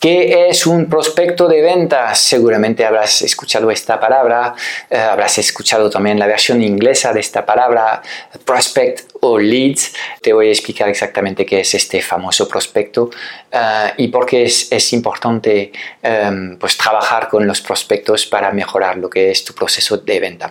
¿Qué es un prospecto de ventas? Seguramente habrás escuchado esta palabra, eh, habrás escuchado también la versión inglesa de esta palabra, prospect o leads. Te voy a explicar exactamente qué es este famoso prospecto eh, y por qué es, es importante em, pues, trabajar con los prospectos para mejorar lo que es tu proceso de venta.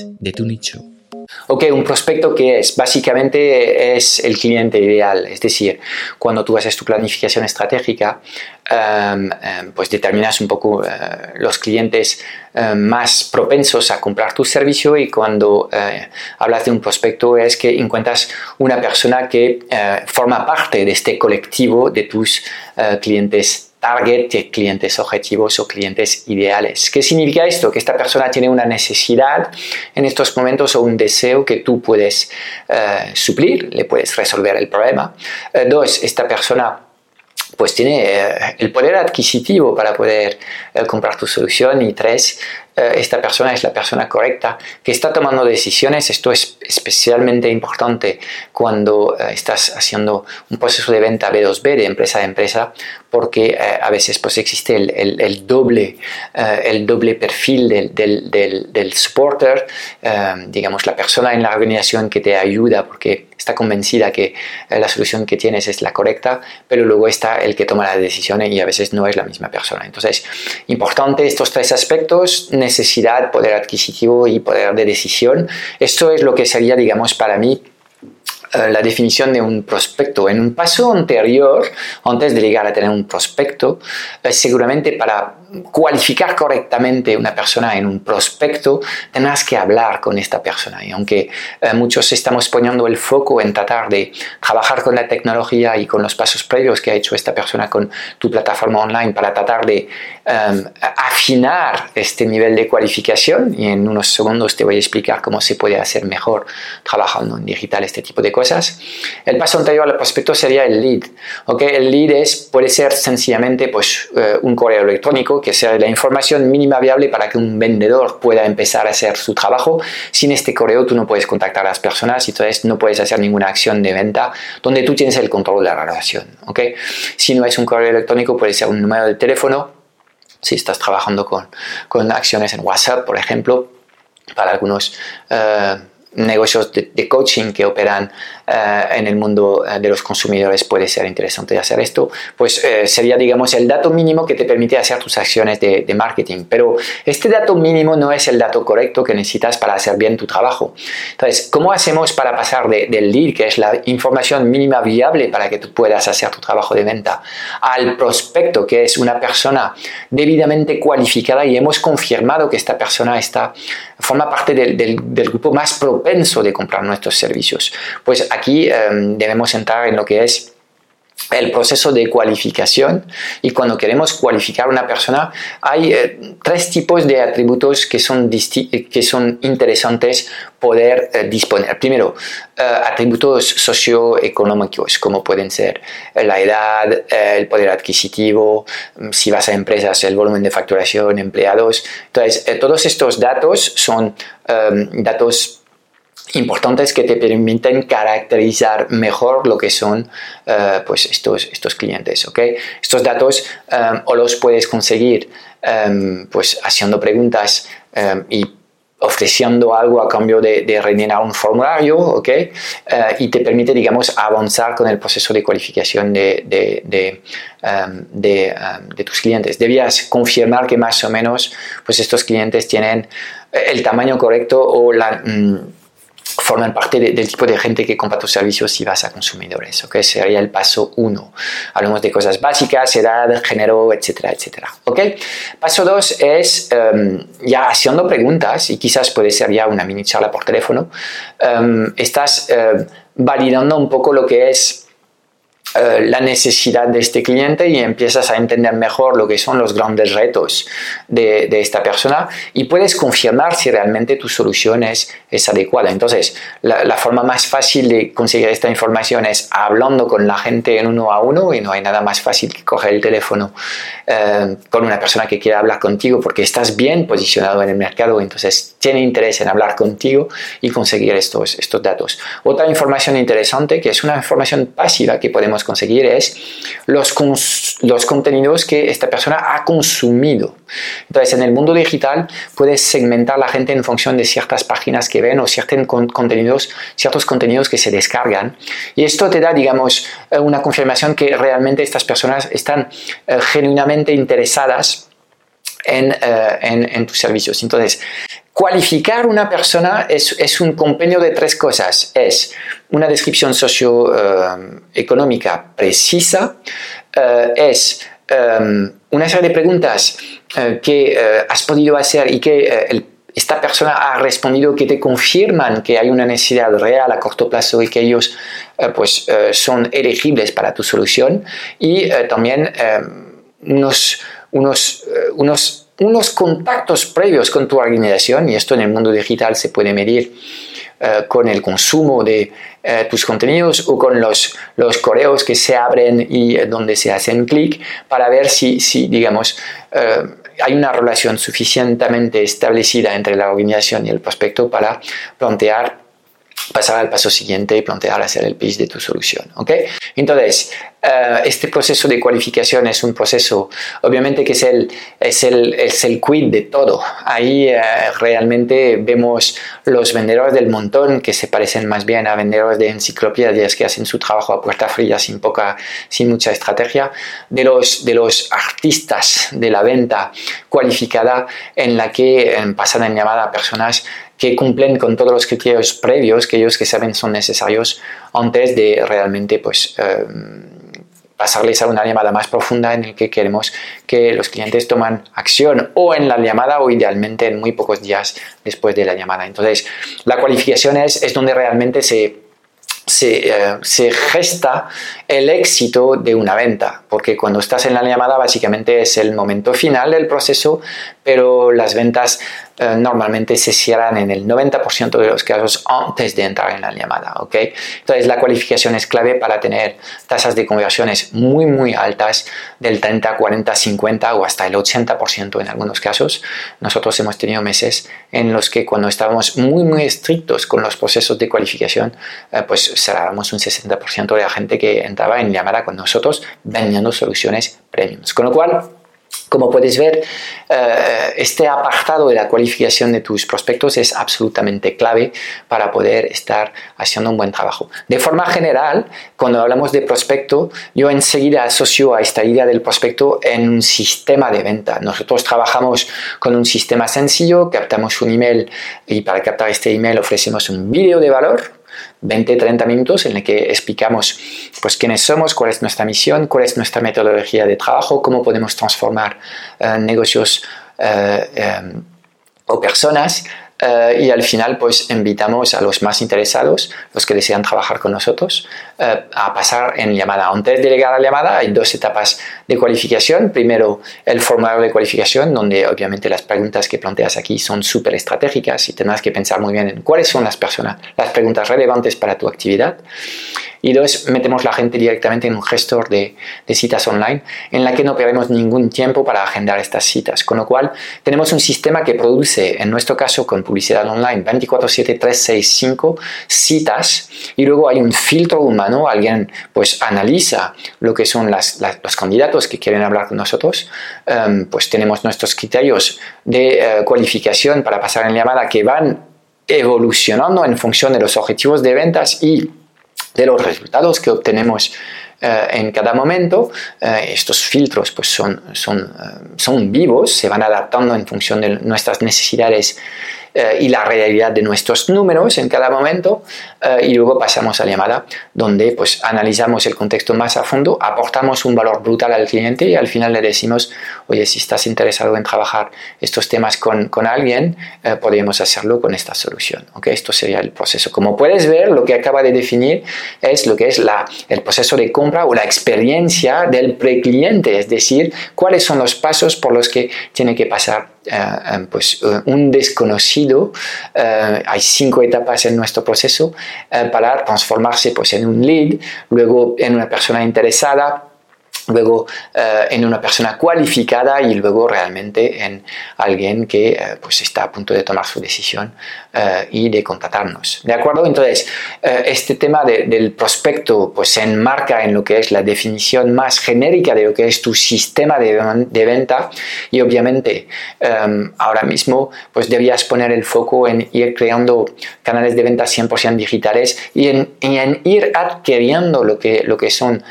de tu nicho. Ok, un prospecto que es básicamente es el cliente ideal, es decir, cuando tú haces tu planificación estratégica, em, em, pues determinas un poco eh, los clientes eh, más propensos a comprar tu servicio y cuando eh, hablas de un prospecto es que encuentras una persona que forma parte de este colectivo de tus clientes target clientes objetivos o clientes ideales. ¿Qué significa esto? Que esta persona tiene una necesidad en estos momentos o un deseo que tú puedes eh, suplir, le puedes resolver el problema. Eh, dos, esta persona pues tiene eh, el poder adquisitivo para poder comprar tu solución y tres, esta persona es la persona correcta, que está tomando decisiones. Esto es especialmente importante cuando eh, estás haciendo un proceso de venta B2B, de empresa a empresa, porque eh, a veces pues, existe el, doble, el doble perfil del, del, del supporter, digamos, la persona en la organización que te ayuda porque está convencida que la solución que tienes es la correcta, pero luego está el que toma las decisiones y a veces no es la misma persona. Entonces, importante estos tres aspectos necesidad, poder adquisitivo y poder de decisión. Esto es lo que sería, digamos, para mí eh, la definición de un prospecto. En un paso anterior, antes de llegar a tener un prospecto, eh, seguramente para cualificar correctamente una persona en un prospecto, tendrás que hablar con esta persona. Y aunque eh, muchos estamos poniendo el foco en tratar de trabajar con la tecnología y con los pasos previos que ha hecho esta persona con tu plataforma online para tratar de em, afinar este nivel de cualificación, y en unos segundos te voy a explicar cómo se puede hacer mejor trabajando en digital este tipo de cosas, el paso anterior al prospecto sería el lead. ¿okay? El lead es, puede ser sencillamente pues, eh, un correo electrónico que sea la información mínima viable para que un vendedor pueda empezar a hacer su trabajo. Sin este correo tú no puedes contactar a las personas y entonces no puedes hacer ninguna acción de venta donde tú tienes el control de la relación. ¿okay? Si no es un correo electrónico, puede ser un número de teléfono. Si estás trabajando con, con acciones en WhatsApp, por ejemplo, para algunos... Eh, negocios de, coaching que operan en el mundo eh, de los consumidores puede ser interesante hacer esto, pues eh, sería, digamos, el dato mínimo que te permite hacer tus acciones de, marketing. Pero este dato mínimo no es el dato correcto que necesitas para hacer bien tu trabajo. Entonces, ¿cómo hacemos para pasar del lead, que es la información mínima viable para que tú puedas hacer tu trabajo de venta, al prospecto, que es una persona debidamente cualificada y hemos confirmado que esta persona está, forma parte del, del, del grupo más propenso de comprar nuestros servicios? Pues aquí em, debemos entrar en lo que es el proceso de cualificación y cuando queremos cualificar a una persona hay eh, tres tipos de atributos que son, que son interesantes poder eh, disponer. Primero, eh, atributos socioeconómicos como pueden ser la edad, el poder adquisitivo, mm, si vas a empresas, el volumen de facturación, empleados. Entonces, todos estos datos son datos importantes que te permiten caracterizar mejor lo que son eh, pues estos, estos clientes. ¿okay? Estos datos um, o los puedes conseguir um, pues haciendo preguntas um, y ofreciendo algo a cambio de, de rellenar un formulario, ¿ok? Uh, y te permite, digamos, avanzar con el proceso de cualificación de, de, de, de tus clientes. Debías confirmar que más o menos, pues estos clientes tienen el tamaño correcto o la... Mm, forman parte del tipo de gente que compra tus servicios si vas a consumidores. ¿ok? Sería el paso uno. Hablamos de cosas básicas, edad, género, etcétera, etcétera. ¿ok? Paso dos es em, ya haciendo preguntas y quizás puede ser ya una mini charla por teléfono. Em, estás em, validando un poco lo que es eh, la necesidad de este cliente y empiezas a entender mejor lo que son los grandes retos de, esta persona y puedes confirmar si realmente tu solución es, adecuada. Entonces, la, forma más fácil de conseguir esta información es hablando con la gente en uno a uno y no hay nada más fácil que coger el teléfono eh, con una persona que quiera hablar contigo porque estás bien posicionado en el mercado, entonces tiene interés en hablar contigo y conseguir estos, estos datos. Otra información interesante que es una información pasiva que podemos conseguir es los, los contenidos que esta persona ha consumido. Entonces, en el mundo digital puedes segmentar la gente en función de ciertas páginas que ven o ciertos contenidos, ciertos contenidos que se descargan. Y esto te da, digamos, eh, una confirmación que realmente estas personas están eh, genuinamente interesadas en, eh, en, en, tus servicios. Entonces, Cualificar una persona es, un compendio de tres cosas. Es una descripción socioeconómica eh, precisa, eh, es em, una serie de preguntas eh, que has podido hacer y que esta persona ha respondido que te confirman que hay una necesidad real a corto plazo y que ellos pues, son elegibles para tu solución y también unos, unos, unos unos contactos previos con tu organización, y esto en el mundo digital se puede medir eh, con el consumo de eh, tus contenidos o con los, los correos que se abren y eh, donde se hacen clic para ver si, si digamos, hay una relación suficientemente establecida entre la organización y el prospecto para plantear pasar al paso siguiente y plantear hacer el pitch de tu solución. ¿ok? Entonces, eh, este proceso de cualificación es un proceso, obviamente que es el, es el, es el quid de todo. Ahí eh, realmente vemos los vendedores del montón que se parecen más bien a vendedores de enciclopedias que hacen su trabajo a puerta fría sin, poca, sin mucha estrategia, de los, de los artistas de la venta cualificada en la que eh, pasan en llamada a personas que cumplen con todos los criterios previos que ellos que saben son necesarios antes de realmente pues eh, pasarles a una llamada más profunda en el que queremos que los clientes toman acción o en la llamada o idealmente en muy pocos días después de la llamada. Entonces, la cualificación es, es donde realmente se se, eh, se, gesta el éxito de una venta, porque cuando estás en la llamada básicamente es el momento final del proceso, pero las ventas eh, normalmente se cierran en el 90% de los casos antes de entrar en la llamada. ¿ok? Entonces la cualificación es clave para tener tasas de conversiones muy muy altas del 30, 40, 50 o hasta el 80% en algunos casos. Nosotros hemos tenido meses en los que cuando estábamos muy muy estrictos con los procesos de cualificación, eh, pues cerrábamos un 60% de la gente que entraba en llamada con nosotros vendiendo soluciones premiums. Con lo cual, como puedes ver, eh, este apartado de la cualificación de tus prospectos es absolutamente clave para poder estar haciendo un buen trabajo. De forma general, cuando hablamos de prospecto, yo enseguida asocio a esta idea del prospecto en un sistema de venta. Nosotros trabajamos con un sistema sencillo, captamos un email y para captar este email ofrecemos un vídeo de valor 20-30 minutos en el que explicamos pues, quiénes somos, cuál es nuestra misión, cuál es nuestra metodología de trabajo, cómo podemos transformar eh, negocios eh, eh, o personas y al final pues invitamos a los más interesados, los que desean trabajar con nosotros, a pasar en llamada. Antes de llegar a la llamada hay dos etapas de cualificación. Primero el formulario de cualificación, donde obviamente las preguntas que planteas aquí son súper estratégicas y tendrás que pensar muy bien en cuáles son las personas, las preguntas relevantes para tu actividad. Y dos, metemos la gente directamente en un gestor de, de, citas online en la que no perdemos ningún tiempo para agendar estas citas. Con lo cual, tenemos un sistema que produce, en nuestro caso con publicidad online, 24/7, 365 citas y luego hay un filtro humano, alguien pues analiza lo que son las, los candidatos que quieren hablar con nosotros, em, pues tenemos nuestros criterios de eh, cualificación para pasar en llamada que van evolucionando en función de los objetivos de ventas y de los resultados que obtenemos en cada momento. estos filtros pues son, son, son vivos, se van adaptando en función de nuestras necesidades eh, y la realidad de nuestros números en cada momento eh, y luego pasamos a la llamada donde pues analizamos el contexto más a fondo, aportamos un valor brutal al cliente y al final le decimos, oye, si estás interesado en trabajar estos temas con, con alguien, eh, podemos hacerlo con esta solución. ¿okay? Esto sería el proceso. Como puedes ver, lo que acaba de definir es lo que es la, el proceso de compra o la experiencia del precliente, es decir, cuáles son los pasos por los que tiene que pasar pues, un desconocido eh, hay cinco etapas en nuestro proceso eh, para transformarse pues, en un lead, luego en una persona interesada, luego eh, en una persona cualificada y luego realmente en alguien que eh, pues está a punto de tomar su decisión eh, y de contratarnos. ¿De acuerdo? Entonces, este tema del prospecto pues se enmarca en lo que es la definición más genérica de lo que es tu sistema de, de venta y obviamente em, ahora mismo pues debías poner el foco en ir creando canales de venta 100% digitales y en, y en ir adquiriendo lo que, lo que son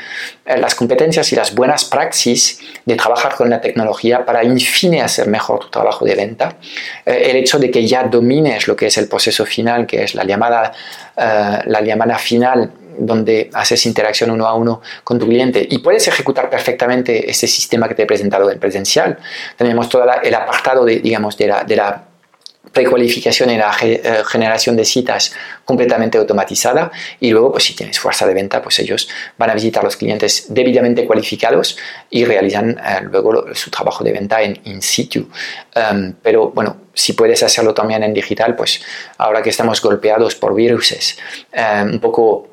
las competencias y las buenas praxis de trabajar con la tecnología para, en fin, hacer mejor tu trabajo de venta. Eh, el hecho de que ya domines lo que es el proceso final, que es la llamada, eh, la llamada final donde haces interacción uno a uno con tu cliente y puedes ejecutar perfectamente ese sistema que te he presentado en presencial. Tenemos todo el apartado de, digamos, de la precualificación y la eh, generación de citas completamente automatizada y luego pues si tienes fuerza de venta pues ellos van a visitar los clientes debidamente cualificados y realizan eh, luego su trabajo de venta en in situ. Em, pero bueno si puedes hacerlo también en digital pues ahora que estamos golpeados por viruses em, un poco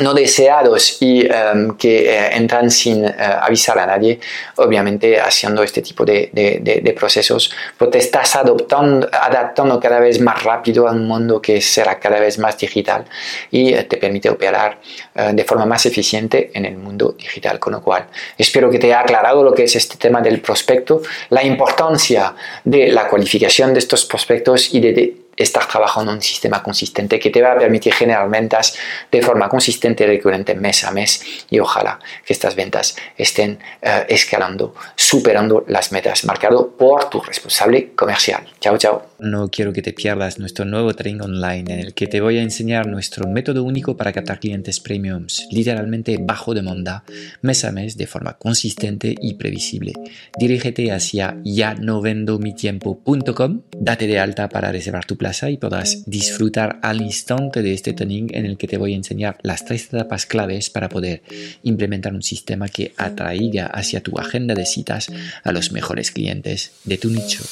no deseados y em, que eh, entran sin eh, avisar a nadie, obviamente haciendo este tipo de, de, procesos, pues te estás adoptando, adaptando cada vez más rápido a un mundo que será cada vez más digital y eh, te permite operar de forma más eficiente en el mundo digital. Con lo cual, espero que te haya aclarado lo que es este tema del prospecto, la importancia de la cualificación de estos prospectos y de estar trabajando en un sistema consistente que te va a permitir generar ventas de forma consistente y recurrente mes a mes y ojalá que estas ventas estén eh, escalando, superando las metas marcadas por tu responsable comercial. Chao, chao. No quiero que te pierdas nuestro nuevo training online en el que te voy a enseñar nuestro método único para captar clientes premiums, literalmente bajo demanda, mes a mes de forma consistente y previsible. Dirígete hacia ya no vendo mi tiempo.com, date de alta para reservar tu plaza y podrás disfrutar al instante de este training en el que te voy a enseñar las tres etapas claves para poder implementar un sistema que atraiga hacia tu agenda de citas a los mejores clientes de tu nicho.